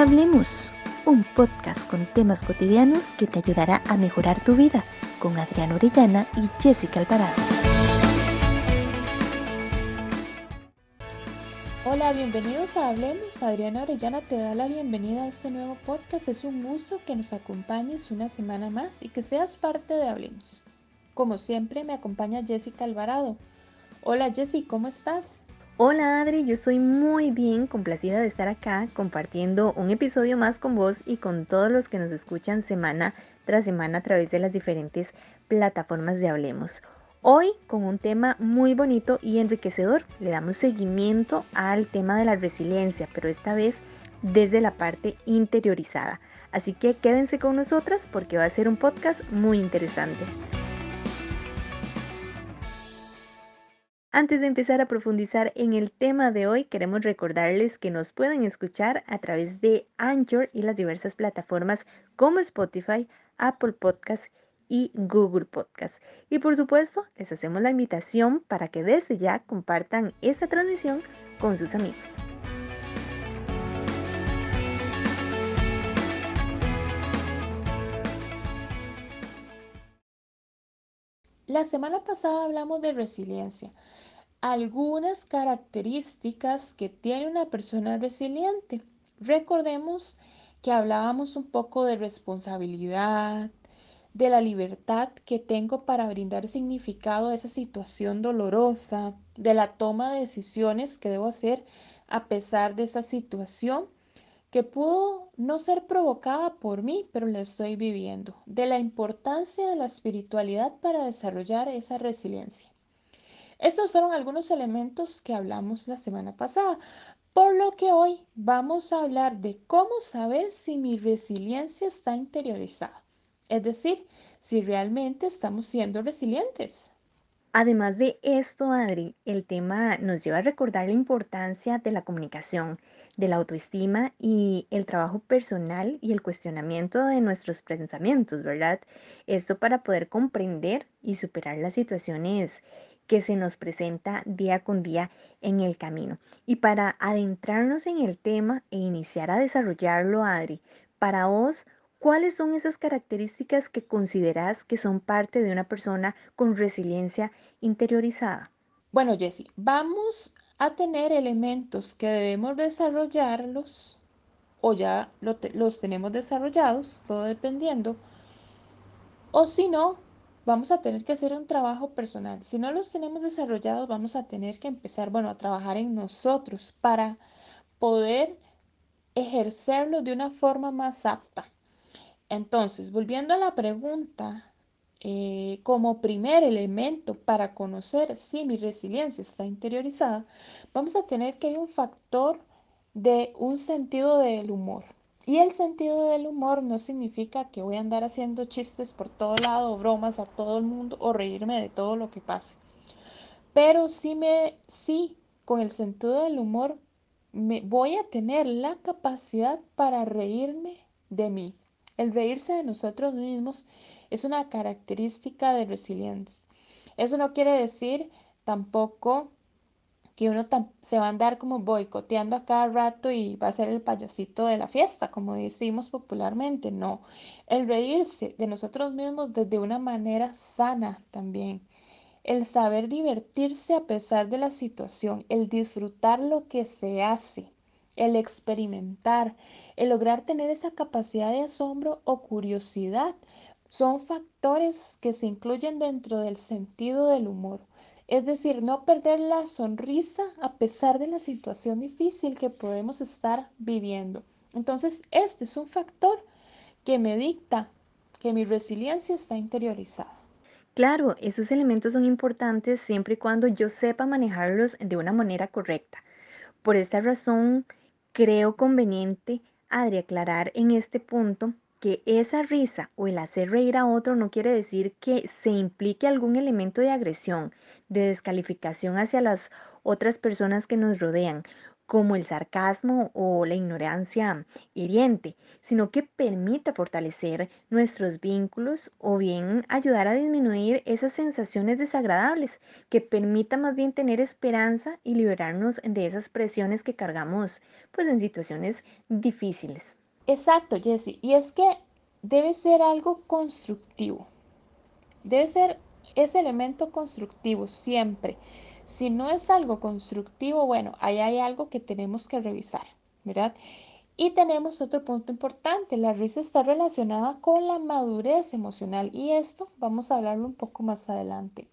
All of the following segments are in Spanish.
Hablemos, un podcast con temas cotidianos que te ayudará a mejorar tu vida con Adriana Orellana y Jessica Alvarado. Hola, bienvenidos a Hablemos. Adriana Orellana te da la bienvenida a este nuevo podcast. Es un gusto que nos acompañes una semana más y que seas parte de Hablemos. Como siempre, me acompaña Jessica Alvarado. Hola Jessy, ¿cómo estás? Hola Adri, yo estoy muy bien, complacida de estar acá compartiendo un episodio más con vos y con todos los que nos escuchan semana tras semana a través de las diferentes plataformas de Hablemos. Hoy con un tema muy bonito y enriquecedor. Le damos seguimiento al tema de la resiliencia, pero esta vez desde la parte interiorizada. Así que quédense con nosotras porque va a ser un podcast muy interesante. Antes de empezar a profundizar en el tema de hoy, queremos recordarles que nos pueden escuchar a través de Anchor y las diversas plataformas como Spotify, Apple Podcast y Google Podcast. Y por supuesto, les hacemos la invitación para que desde ya compartan esta transmisión con sus amigos. La semana pasada hablamos de resiliencia, algunas características que tiene una persona resiliente. Recordemos que hablábamos un poco de responsabilidad, de la libertad que tengo para brindar significado a esa situación dolorosa, de la toma de decisiones que debo hacer a pesar de esa situación que pudo no ser provocada por mí, pero la estoy viviendo, de la importancia de la espiritualidad para desarrollar esa resiliencia. Estos fueron algunos elementos que hablamos la semana pasada, por lo que hoy vamos a hablar de cómo saber si mi resiliencia está interiorizada, es decir, si realmente estamos siendo resilientes. Además de esto, Adri, el tema nos lleva a recordar la importancia de la comunicación, de la autoestima y el trabajo personal y el cuestionamiento de nuestros pensamientos, ¿verdad? Esto para poder comprender y superar las situaciones que se nos presenta día con día en el camino. Y para adentrarnos en el tema e iniciar a desarrollarlo, Adri, para vos, ¿Cuáles son esas características que consideras que son parte de una persona con resiliencia interiorizada? Bueno, Jessie, vamos a tener elementos que debemos desarrollarlos o ya los tenemos desarrollados, todo dependiendo. O si no, vamos a tener que hacer un trabajo personal. Si no los tenemos desarrollados, vamos a tener que empezar, bueno, a trabajar en nosotros para poder ejercerlos de una forma más apta. Entonces, volviendo a la pregunta, eh, como primer elemento para conocer si mi resiliencia está interiorizada, vamos a tener que hay un factor de un sentido del humor. Y el sentido del humor no significa que voy a andar haciendo chistes por todo lado, bromas a todo el mundo o reírme de todo lo que pase. Pero sí me sí con el sentido del humor me voy a tener la capacidad para reírme de mí, el reírse de nosotros mismos es una característica de resiliencia. Eso no quiere decir tampoco que uno se va a andar como boicoteando a cada rato y va a ser el payasito de la fiesta, como decimos popularmente. No, el reírse de nosotros mismos desde una manera sana también. El saber divertirse a pesar de la situación, el disfrutar lo que se hace, el experimentar, el lograr tener esa capacidad de asombro o curiosidad son factores que se incluyen dentro del sentido del humor. Es decir, no perder la sonrisa a pesar de la situación difícil que podemos estar viviendo. Entonces, este es un factor que me dicta que mi resiliencia está interiorizada. Claro, esos elementos son importantes siempre y cuando yo sepa manejarlos de una manera correcta. Por esta razón, creo conveniente, Adri, aclarar en este punto que esa risa o el hacer reír a otro no quiere decir que se implique algún elemento de agresión, de descalificación hacia las otras personas que nos rodean. Como el sarcasmo o la ignorancia hiriente, sino que permita fortalecer nuestros vínculos o bien ayudar a disminuir esas sensaciones desagradables, que permita más bien tener esperanza y liberarnos de esas presiones que cargamos pues en situaciones difíciles. Exacto, Jesse. Y es que debe ser algo constructivo. Debe ser ese elemento constructivo siempre. Si no es algo constructivo, bueno, ahí hay algo que tenemos que revisar, ¿verdad? Y tenemos otro punto importante, la risa está relacionada con la madurez emocional y esto vamos a hablarlo un poco más adelante.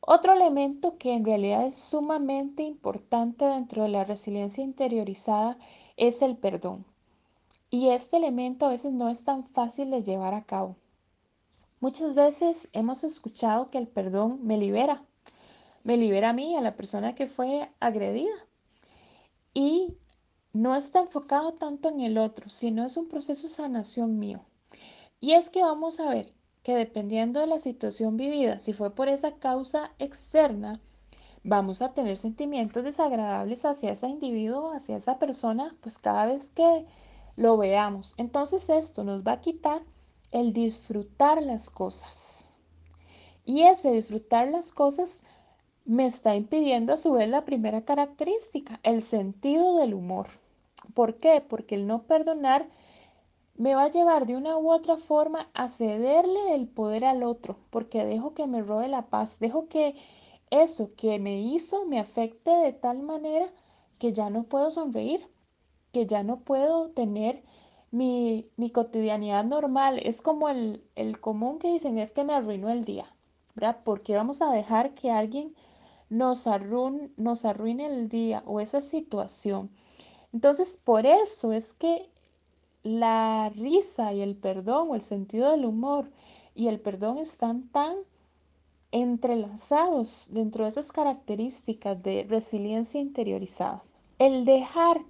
Otro elemento que en realidad es sumamente importante dentro de la resiliencia interiorizada es el perdón. Y este elemento a veces no es tan fácil de llevar a cabo. Muchas veces hemos escuchado que el perdón me libera, me libera a mí, a la persona que fue agredida. Y no está enfocado tanto en el otro, sino es un proceso de sanación mío. Y es que vamos a ver que dependiendo de la situación vivida, si fue por esa causa externa, vamos a tener sentimientos desagradables hacia ese individuo, hacia esa persona, pues cada vez que lo veamos. Entonces esto nos va a quitar el disfrutar las cosas. Y ese disfrutar las cosas me está impidiendo a su vez la primera característica, el sentido del humor. ¿Por qué? Porque el no perdonar me va a llevar de una u otra forma a cederle el poder al otro, porque dejo que me robe la paz, dejo que eso que me hizo me afecte de tal manera que ya no puedo sonreír, que ya no puedo tener mi, mi cotidianidad normal. Es como el, el común que dicen, es que me arruinó el día, ¿verdad? Porque vamos a dejar que alguien nos, arruin, arruine el día o esa situación. Entonces, por eso es que la risa y el perdón o el sentido del humor y el perdón están tan entrelazados dentro de esas características de resiliencia interiorizada. El dejar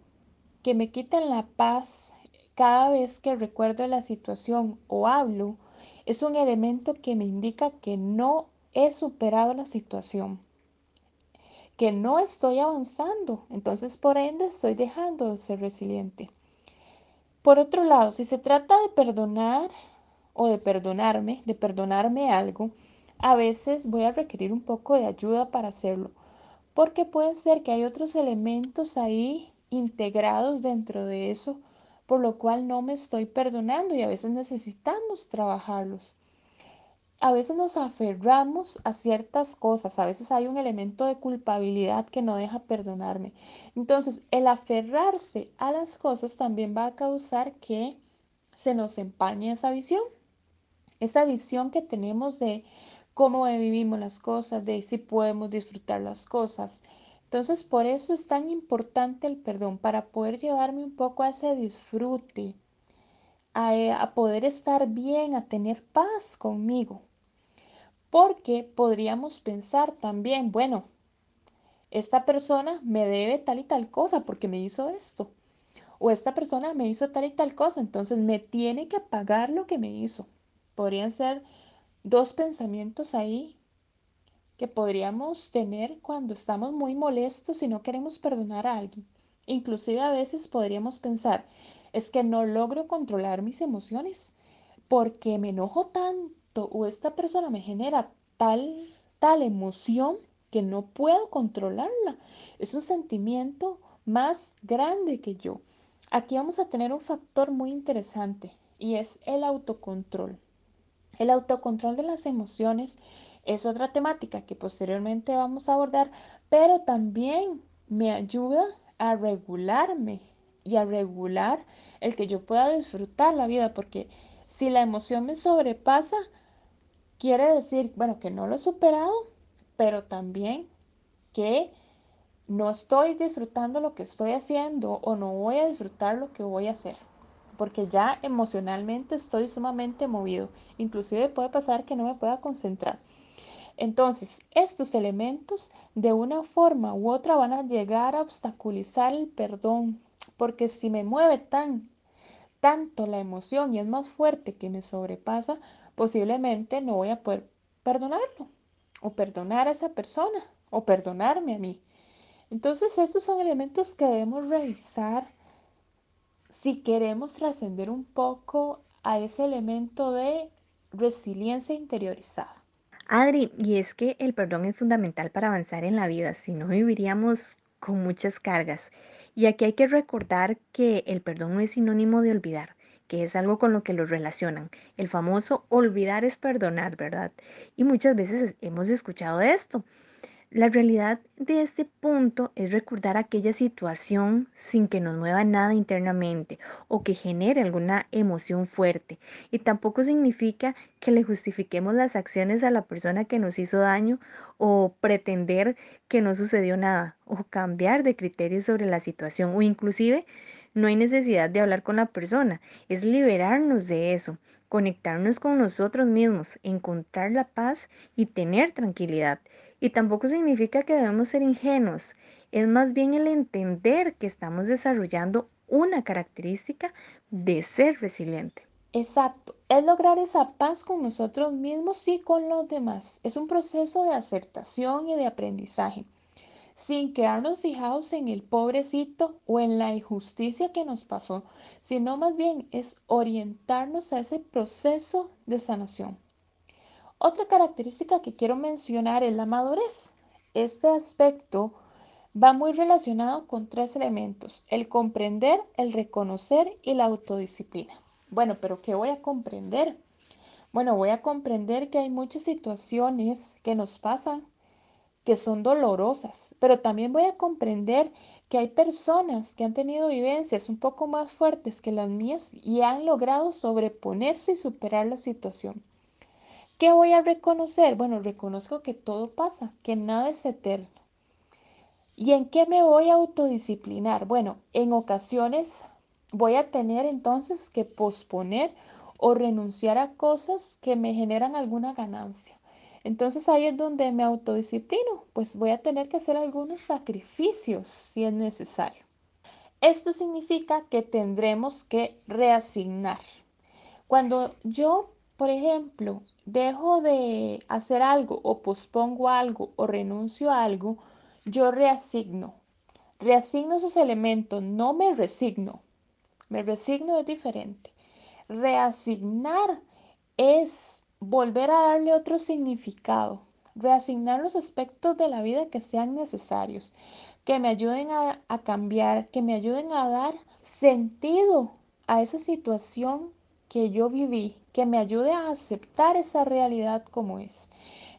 que me quiten la paz cada vez que recuerdo la situación o hablo es un elemento que me indica que no he superado la situación, que no estoy avanzando, entonces por ende estoy dejando de ser resiliente. Por otro lado, si se trata de perdonar o de perdonarme, de perdonarme algo, a veces voy a requerir un poco de ayuda para hacerlo, porque puede ser que hay otros elementos ahí integrados dentro de eso, por lo cual no me estoy perdonando y a veces necesitamos trabajarlos a veces nos aferramos a ciertas cosas, a veces hay un elemento de culpabilidad que no deja perdonarme. Entonces, el aferrarse a las cosas también va a causar que se nos empañe esa visión, esa visión que tenemos de cómo vivimos las cosas, de si podemos disfrutar las cosas. Entonces, por eso es tan importante el perdón, para poder llevarme un poco a ese disfrute, a, a poder estar bien, a tener paz conmigo. Porque podríamos pensar también, bueno, esta persona me debe tal y tal cosa porque me hizo esto. O esta persona me hizo tal y tal cosa, entonces me tiene que pagar lo que me hizo. Podrían ser dos pensamientos ahí que podríamos tener cuando estamos muy molestos y no queremos perdonar a alguien. Inclusive a veces podríamos pensar, es que no logro controlar mis emociones porque me enojo tanto o esta persona me genera tal, tal emoción que no puedo controlarla. Es un sentimiento más grande que yo. Aquí vamos a tener un factor muy interesante y es el autocontrol. El autocontrol de las emociones es otra temática que posteriormente vamos a abordar, pero también me ayuda a regularme y a regular el que yo pueda disfrutar la vida, porque si la emoción me sobrepasa, Quiere decir, bueno, que no lo he superado, pero también que no estoy disfrutando lo que estoy haciendo o no voy a disfrutar lo que voy a hacer, porque ya emocionalmente estoy sumamente movido. Inclusive puede pasar que no me pueda concentrar. Entonces, estos elementos de una forma u otra van a llegar a obstaculizar el perdón, porque si me mueve tan tanto la emoción y es más fuerte que me sobrepasa, posiblemente no voy a poder perdonarlo o perdonar a esa persona o perdonarme a mí. Entonces, estos son elementos que debemos revisar si queremos trascender un poco a ese elemento de resiliencia interiorizada. Adri, y es que el perdón es fundamental para avanzar en la vida, si no viviríamos con muchas cargas. Y aquí hay que recordar que el perdón no es sinónimo de olvidar, que es algo con lo que lo relacionan. El famoso olvidar es perdonar, ¿verdad? Y muchas veces hemos escuchado esto, La realidad de este punto es recordar aquella situación sin que nos mueva nada internamente o que genere alguna emoción fuerte. Y tampoco significa que le justifiquemos las acciones a la persona que nos hizo daño o pretender que no sucedió nada o cambiar de criterio sobre la situación o inclusive no hay necesidad de hablar con la persona, es liberarnos de eso, conectarnos con nosotros mismos, encontrar la paz y tener tranquilidad. Y tampoco significa que debemos ser ingenuos, es más bien el entender que estamos desarrollando una característica de ser resiliente. Exacto, es lograr esa paz con nosotros mismos y con los demás. Es un proceso de aceptación y de aprendizaje, sin quedarnos fijados en el pobrecito o en la injusticia que nos pasó, sino más bien es orientarnos a ese proceso de sanación. Otra característica que quiero mencionar es la madurez. Este aspecto va muy relacionado con tres elementos, el comprender, el reconocer y la autodisciplina. Bueno, pero ¿qué voy a comprender? Bueno, voy a comprender que hay muchas situaciones que nos pasan que son dolorosas, pero también voy a comprender que hay personas que han tenido vivencias un poco más fuertes que las mías y han logrado sobreponerse y superar la situación. ¿Qué voy a reconocer? Bueno, reconozco que todo pasa, que nada es eterno. ¿Y en qué me voy a autodisciplinar? Bueno, en ocasiones voy a tener entonces que posponer o renunciar a cosas que me generan alguna ganancia. Entonces ahí es donde me autodisciplino, pues voy a tener que hacer algunos sacrificios si es necesario. Esto significa que tendremos que reasignar. Cuando yo, por ejemplo, dejo de hacer algo o pospongo algo o renuncio a algo, yo reasigno. Reasigno esos elementos, no me resigno. Me resigno es diferente. Reasignar es volver a darle otro significado. Reasignar los aspectos de la vida que sean necesarios, que me ayuden a, a cambiar, que me ayuden a dar sentido a esa situación que yo viví, que me ayude a aceptar esa realidad como es.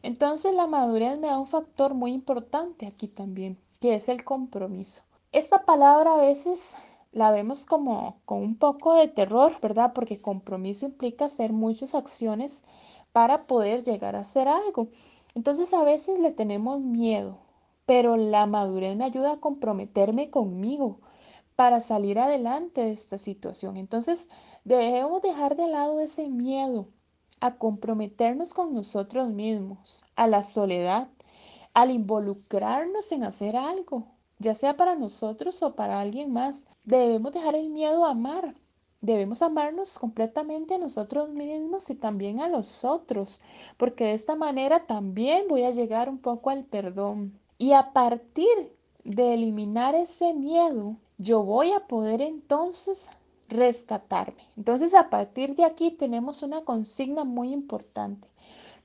Entonces la madurez me da un factor muy importante aquí también, que es el compromiso. Esta palabra a veces la vemos como con un poco de terror, ¿verdad? Porque compromiso implica hacer muchas acciones para poder llegar a hacer algo. Entonces a veces le tenemos miedo, pero la madurez me ayuda a comprometerme conmigo para salir adelante de esta situación. Entonces debemos dejar de lado ese miedo a comprometernos con nosotros mismos, a la soledad, al involucrarnos en hacer algo, ya sea para nosotros o para alguien más. Debemos dejar el miedo a amar. Debemos amarnos completamente a nosotros mismos y también a los otros, porque de esta manera también voy a llegar un poco al perdón. Y a partir de eliminar ese miedo, yo voy a poder entonces rescatarme. Entonces, a partir de aquí tenemos una consigna muy importante.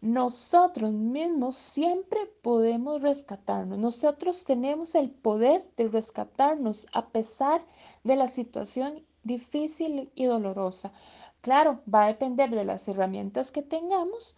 Nosotros mismos siempre podemos rescatarnos. Nosotros tenemos el poder de rescatarnos a pesar de la situación difícil y dolorosa. Claro, va a depender de las herramientas que tengamos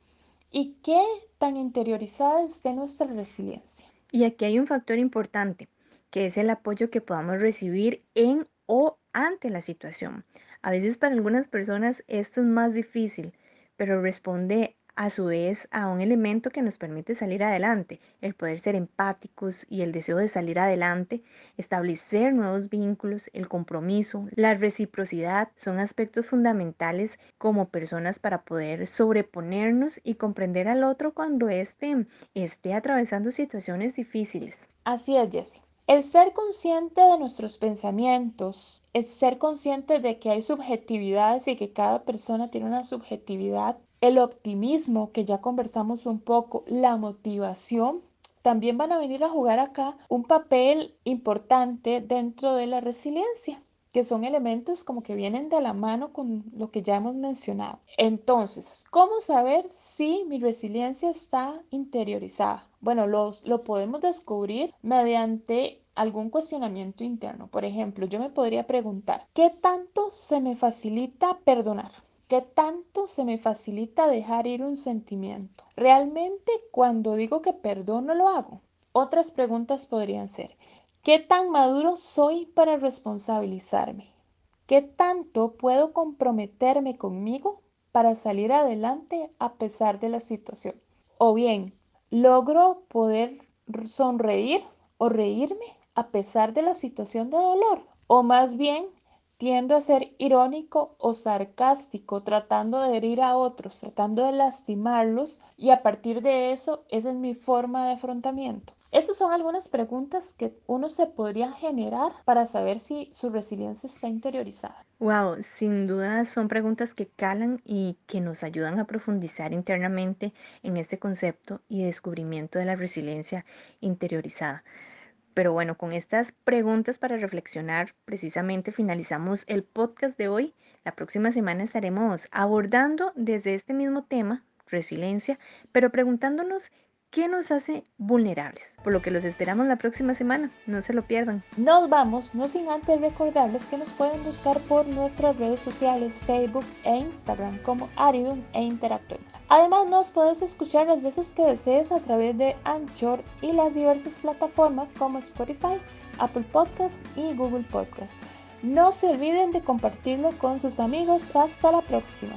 y qué tan interiorizada esté nuestra resiliencia. Y aquí hay un factor importante, que es el apoyo que podamos recibir en o ante la situación. A veces para algunas personas esto es más difícil, pero responde a su vez a un elemento que nos permite salir adelante, el poder ser empáticos y el deseo de salir adelante, establecer nuevos vínculos, el compromiso, la reciprocidad son aspectos fundamentales como personas para poder sobreponernos y comprender al otro cuando éste esté atravesando situaciones difíciles. Así es, Jessie. El ser consciente de nuestros pensamientos es ser consciente de que hay subjetividades y que cada persona tiene una subjetividad el optimismo, que ya conversamos un poco, la motivación, también van a venir a jugar acá un papel importante dentro de la resiliencia que son elementos como que vienen de la mano con lo que ya hemos mencionado. Entonces, ¿cómo saber si mi resiliencia está interiorizada? Bueno, los, lo podemos descubrir mediante algún cuestionamiento interno. Por ejemplo, yo me podría preguntar, ¿qué tanto se me facilita perdonar? ¿Qué tanto se me facilita dejar ir un sentimiento? ¿Realmente cuando digo que perdono lo hago? Otras preguntas podrían ser, ¿Qué tan maduro soy para responsabilizarme? ¿Qué tanto puedo comprometerme conmigo para salir adelante a pesar de la situación? O bien, ¿logro poder sonreír o reírme a pesar de la situación de dolor? O más bien, tiendo a ser irónico o sarcástico, tratando de herir a otros, tratando de lastimarlos y a partir de eso, esa es mi forma de afrontamiento. Esas son algunas preguntas que uno se podría generar para saber si su resiliencia está interiorizada. Wow, sin duda son preguntas que calan y que nos ayudan a profundizar internamente en este concepto y descubrimiento de la resiliencia interiorizada. Pero bueno, con estas preguntas para reflexionar, precisamente finalizamos el podcast de hoy. La próxima semana estaremos abordando desde este mismo tema, resiliencia, pero preguntándonos ¿Qué nos hace vulnerables? Por lo que los esperamos la próxima semana. No se lo pierdan. Nos vamos, no sin antes recordarles que nos pueden buscar por nuestras redes sociales, Facebook e Instagram como Aridum e Interactuemos. Además, nos puedes escuchar las veces que desees a través de Anchor y las diversas plataformas como Spotify, Apple Podcasts y Google Podcasts. No se olviden de compartirlo con sus amigos. Hasta la próxima.